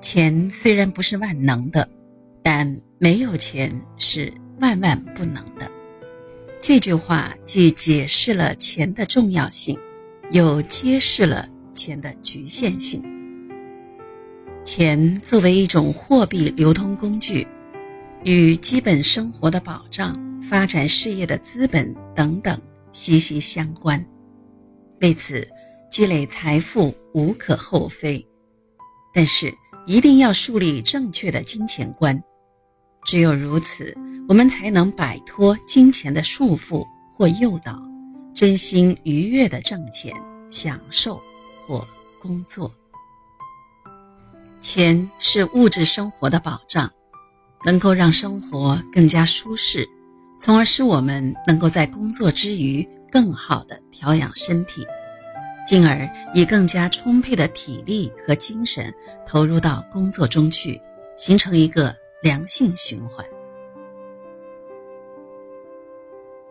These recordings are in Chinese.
钱虽然不是万能的，但没有钱是万万不能的。这句话既解释了钱的重要性，又揭示了钱的局限性。钱作为一种货币流通工具，与基本生活的保障、发展事业的资本等等息息相关。为此，积累财富无可厚非。但是，一定要树立正确的金钱观，只有如此，我们才能摆脱金钱的束缚或诱导，真心愉悦地挣钱、享受或工作。钱是物质生活的保障，能够让生活更加舒适，从而使我们能够在工作之余更好地调养身体。进而以更加充沛的体力和精神投入到工作中去，形成一个良性循环。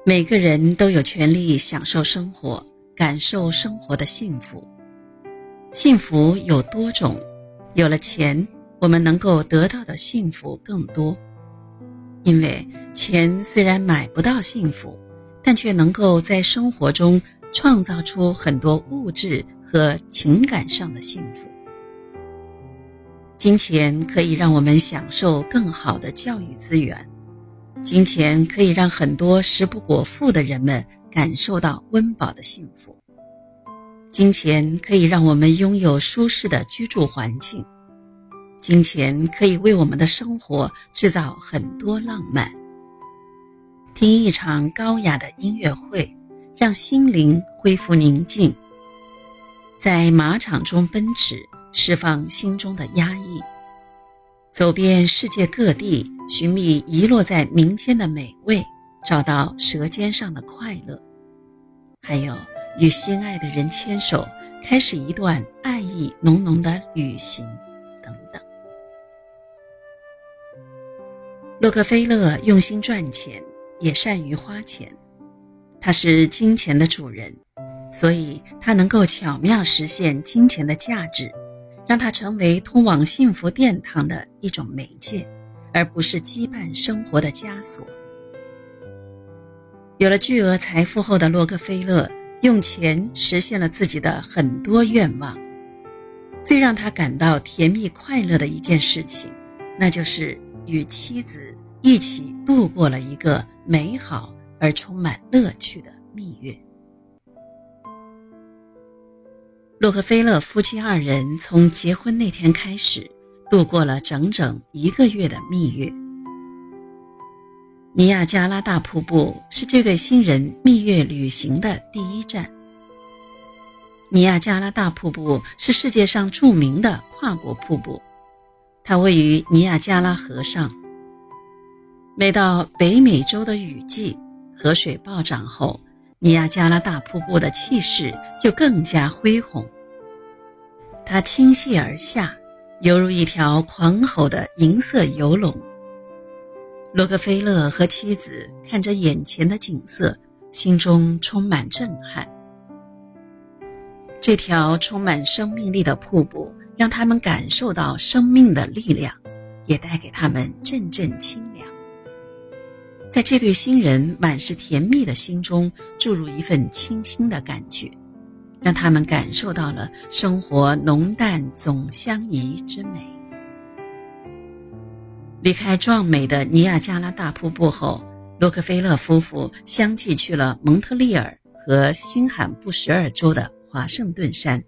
每个人都有权利享受生活，感受生活的幸福。幸福有多种，有了钱，我们能够得到的幸福更多。因为钱虽然买不到幸福，但却能够在生活中。创造出很多物质和情感上的幸福。金钱可以让我们享受更好的教育资源，金钱可以让很多食不果腹的人们感受到温饱的幸福。金钱可以让我们拥有舒适的居住环境，金钱可以为我们的生活制造很多浪漫。听一场高雅的音乐会。让心灵恢复宁静，在马场中奔驰，释放心中的压抑；走遍世界各地，寻觅遗落在民间的美味，找到舌尖上的快乐；还有与心爱的人牵手，开始一段爱意浓浓的旅行，等等。洛克菲勒用心赚钱，也善于花钱。他是金钱的主人，所以他能够巧妙实现金钱的价值，让它成为通往幸福殿堂的一种媒介，而不是羁绊生活的枷锁。有了巨额财富后的洛克菲勒，用钱实现了自己的很多愿望。最让他感到甜蜜快乐的一件事情，那就是与妻子一起度过了一个美好。而充满乐趣的蜜月。洛克菲勒夫妻二人从结婚那天开始，度过了整整一个月的蜜月。尼亚加拉大瀑布是这对新人蜜月旅行的第一站。尼亚加拉大瀑布是世界上著名的跨国瀑布，它位于尼亚加拉河上。每到北美洲的雨季，河水暴涨后，尼亚加拉大瀑布的气势就更加恢宏。它倾泻而下，犹如一条狂吼的银色游龙。洛克菲勒和妻子看着眼前的景色，心中充满震撼。这条充满生命力的瀑布让他们感受到生命的力量，也带给他们阵阵清凉。在这对新人满是甜蜜的心中注入一份清新的感觉，让他们感受到了生活浓淡总相宜之美。离开壮美的尼亚加拉大瀑布后，洛克菲勒夫妇相继去了蒙特利尔和新罕布什尔州的华盛顿山，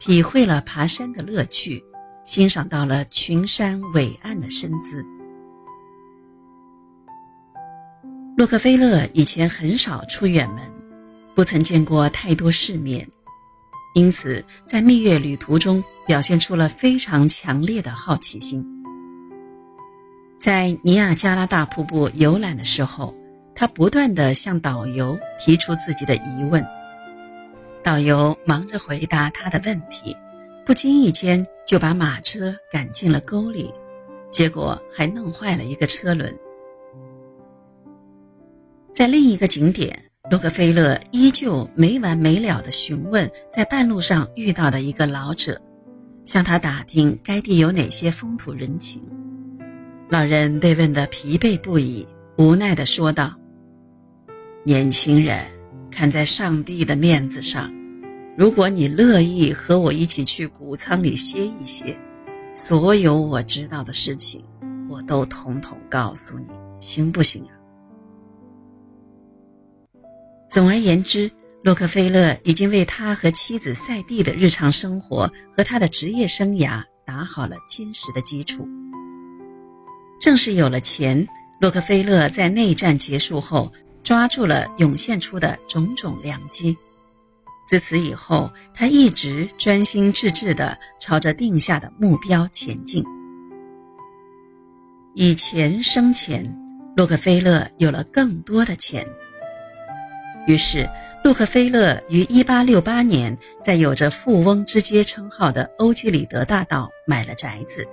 体会了爬山的乐趣，欣赏到了群山伟岸的身姿。洛克菲勒以前很少出远门，不曾见过太多世面，因此在蜜月旅途中表现出了非常强烈的好奇心。在尼亚加拉大瀑布游览的时候，他不断地向导游提出自己的疑问，导游忙着回答他的问题，不经意间就把马车赶进了沟里，结果还弄坏了一个车轮。在另一个景点，洛克菲勒依旧没完没了地询问在半路上遇到的一个老者，向他打听该地有哪些风土人情。老人被问得疲惫不已，无奈地说道：“年轻人，看在上帝的面子上，如果你乐意和我一起去谷仓里歇一歇，所有我知道的事情，我都统统告诉你，行不行啊？”总而言之，洛克菲勒已经为他和妻子赛蒂的日常生活和他的职业生涯打好了坚实的基础。正是有了钱，洛克菲勒在内战结束后抓住了涌现出的种种良机。自此以后，他一直专心致志地朝着定下的目标前进。以钱生钱，洛克菲勒有了更多的钱。于是，洛克菲勒于1868年在有着“富翁之街”称号的欧几里得大道买了宅子。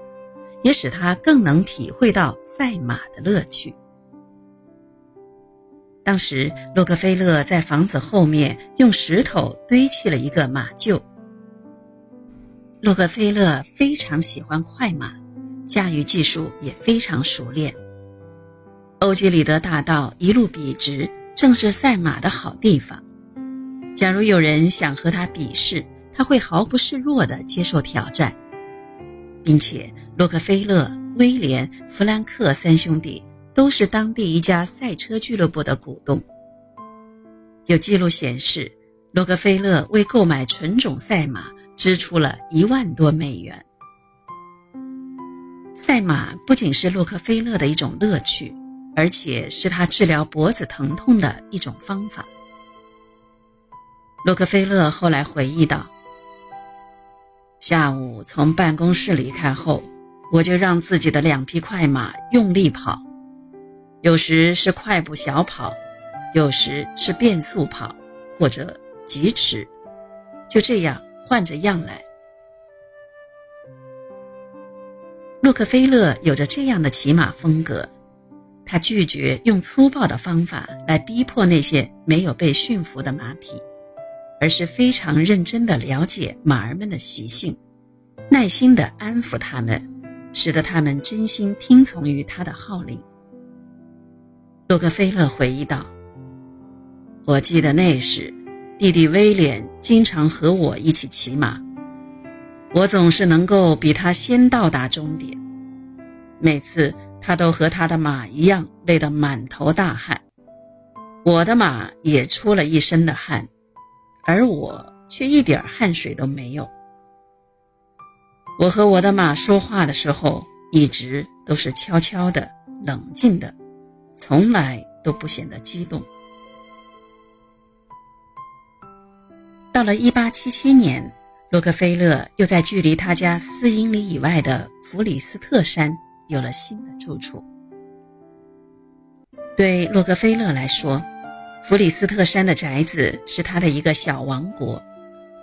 也使他更能体会到赛马的乐趣。当时，洛克菲勒在房子后面用石头堆砌了一个马厩。洛克菲勒非常喜欢快马，驾驭技术也非常熟练。欧几里得大道一路笔直，正是赛马的好地方。假如有人想和他比试，他会毫不示弱地接受挑战。并且，洛克菲勒、威廉、弗兰克三兄弟都是当地一家赛车俱乐部的股东。有记录显示，洛克菲勒为购买纯种赛马支出了一万多美元。赛马不仅是洛克菲勒的一种乐趣，而且是他治疗脖子疼痛的一种方法。洛克菲勒后来回忆道。下午从办公室离开后，我就让自己的两匹快马用力跑，有时是快步小跑，有时是变速跑或者疾驰，就这样换着样来。洛克菲勒有着这样的骑马风格，他拒绝用粗暴的方法来逼迫那些没有被驯服的马匹。而是非常认真地了解马儿们的习性，耐心地安抚他们，使得他们真心听从于他的号令。洛克菲勒回忆道：“我记得那时，弟弟威廉经常和我一起骑马，我总是能够比他先到达终点。每次他都和他的马一样累得满头大汗，我的马也出了一身的汗。”而我却一点汗水都没有。我和我的马说话的时候，一直都是悄悄的、冷静的，从来都不显得激动。到了1877年，洛克菲勒又在距离他家四英里以外的弗里斯特山有了新的住处。对洛克菲勒来说，弗里斯特山的宅子是他的一个小王国，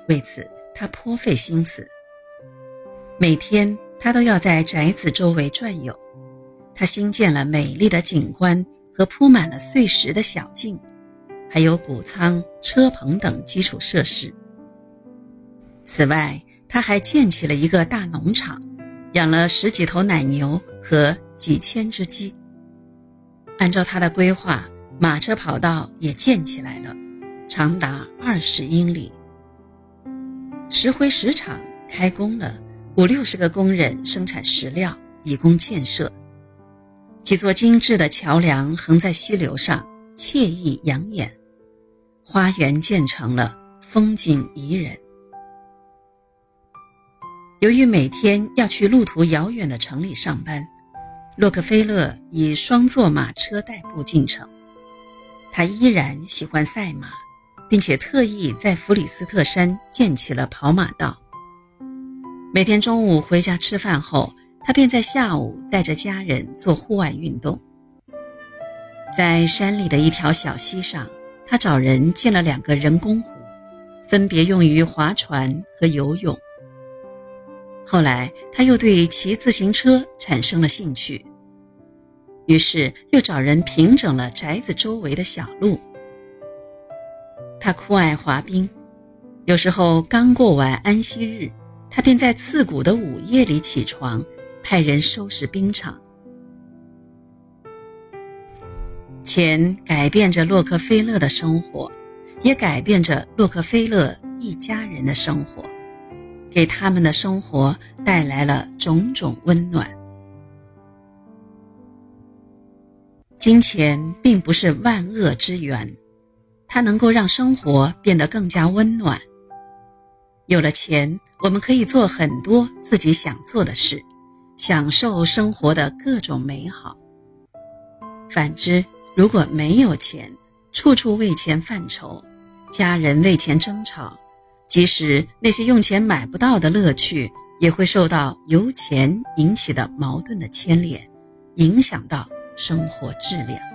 为此他颇费心思。每天他都要在宅子周围转悠，他新建了美丽的景观和铺满了碎石的小径，还有谷仓、车棚等基础设施。此外，他还建起了一个大农场，养了十几头奶牛和几千只鸡。按照他的规划。马车跑道也建起来了，长达二十英里。石灰石厂开工了，五六十个工人生产石料以供建设。几座精致的桥梁横在溪流上，惬意养眼。花园建成了，风景宜人。由于每天要去路途遥远的城里上班，洛克菲勒以双座马车代步进城。他依然喜欢赛马，并且特意在弗里斯特山建起了跑马道。每天中午回家吃饭后，他便在下午带着家人做户外运动。在山里的一条小溪上，他找人建了两个人工湖，分别用于划船和游泳。后来，他又对骑自行车产生了兴趣。于是又找人平整了宅子周围的小路。他酷爱滑冰，有时候刚过完安息日，他便在刺骨的午夜里起床，派人收拾冰场。钱改变着洛克菲勒的生活，也改变着洛克菲勒一家人的生活，给他们的生活带来了种种温暖。金钱并不是万恶之源，它能够让生活变得更加温暖。有了钱，我们可以做很多自己想做的事，享受生活的各种美好。反之，如果没有钱，处处为钱犯愁，家人为钱争吵，即使那些用钱买不到的乐趣，也会受到由钱引起的矛盾的牵连，影响到生活质量。